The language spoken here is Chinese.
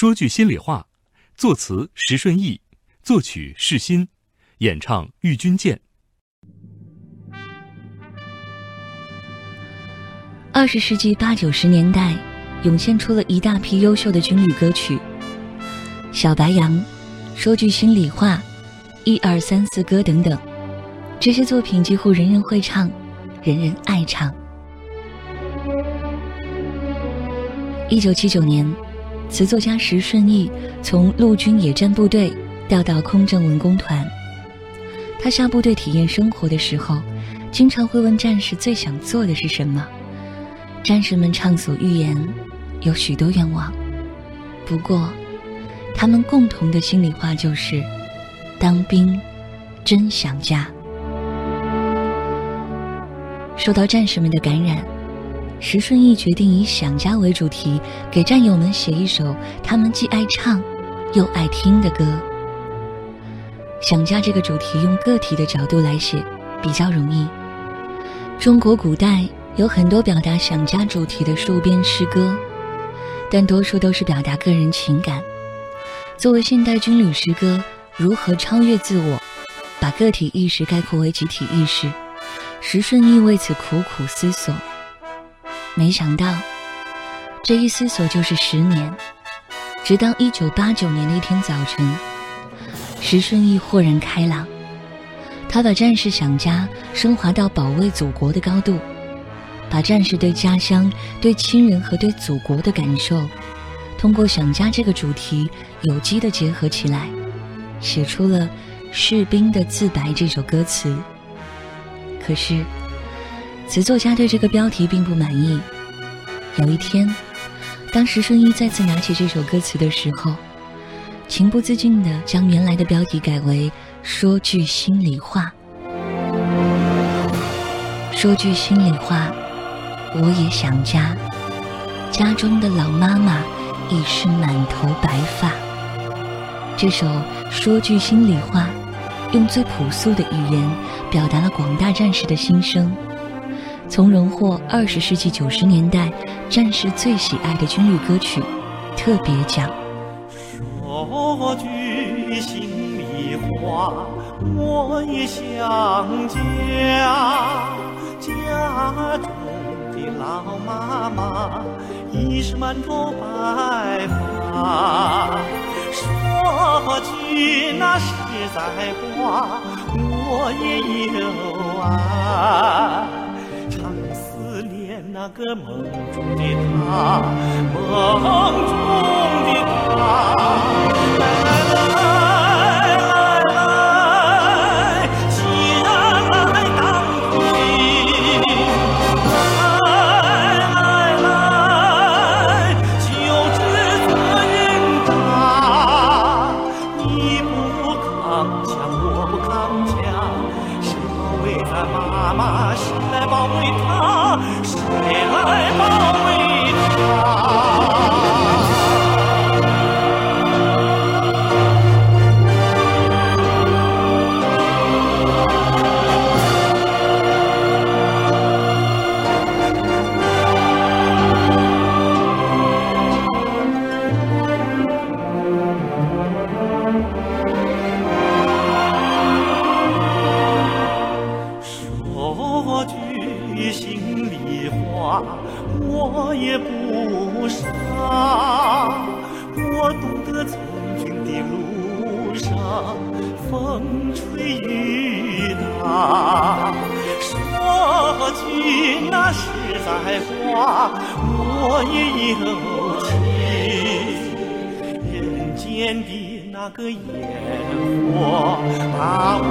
说句心里话，作词石顺义，作曲世新，演唱郁钧剑。二十世纪八九十年代，涌现出了一大批优秀的军旅歌曲，《小白杨》《说句心里话》《一二三四歌》等等，这些作品几乎人人会唱，人人爱唱。一九七九年。词作家石顺义从陆军野战部队调到空政文工团。他下部队体验生活的时候，经常会问战士最想做的是什么。战士们畅所欲言，有许多愿望。不过，他们共同的心里话就是：当兵真想家。受到战士们的感染。石顺义决定以想家为主题，给战友们写一首他们既爱唱又爱听的歌。想家这个主题用个体的角度来写比较容易。中国古代有很多表达想家主题的戍边诗歌，但多数都是表达个人情感。作为现代军旅诗歌，如何超越自我，把个体意识概括为集体意识？石顺义为此苦苦思索。没想到，这一思索就是十年。直到一九八九年的一天早晨，石顺义豁然开朗。他把战士想家升华到保卫祖国的高度，把战士对家乡、对亲人和对祖国的感受，通过想家这个主题有机的结合起来，写出了《士兵的自白》这首歌词。可是。词作家对这个标题并不满意。有一天，当石顺一再次拿起这首歌词的时候，情不自禁地将原来的标题改为“说句心里话”。说句心里话，我也想家。家中的老妈妈已是满头白发。这首《说句心里话》，用最朴素的语言表达了广大战士的心声。从荣获二十世纪九十年代战士最喜爱的军旅歌曲特别奖。说句心里话，我也想家。家中的老妈妈已是满头白发。说句那实在话，我也有爱。那个梦中的他，梦中的他，来来来来来，既然来当兵，来来来，就只责任大。你不扛枪，我不扛枪，是为了妈妈。实在话，我也有情，人间的那个烟火把我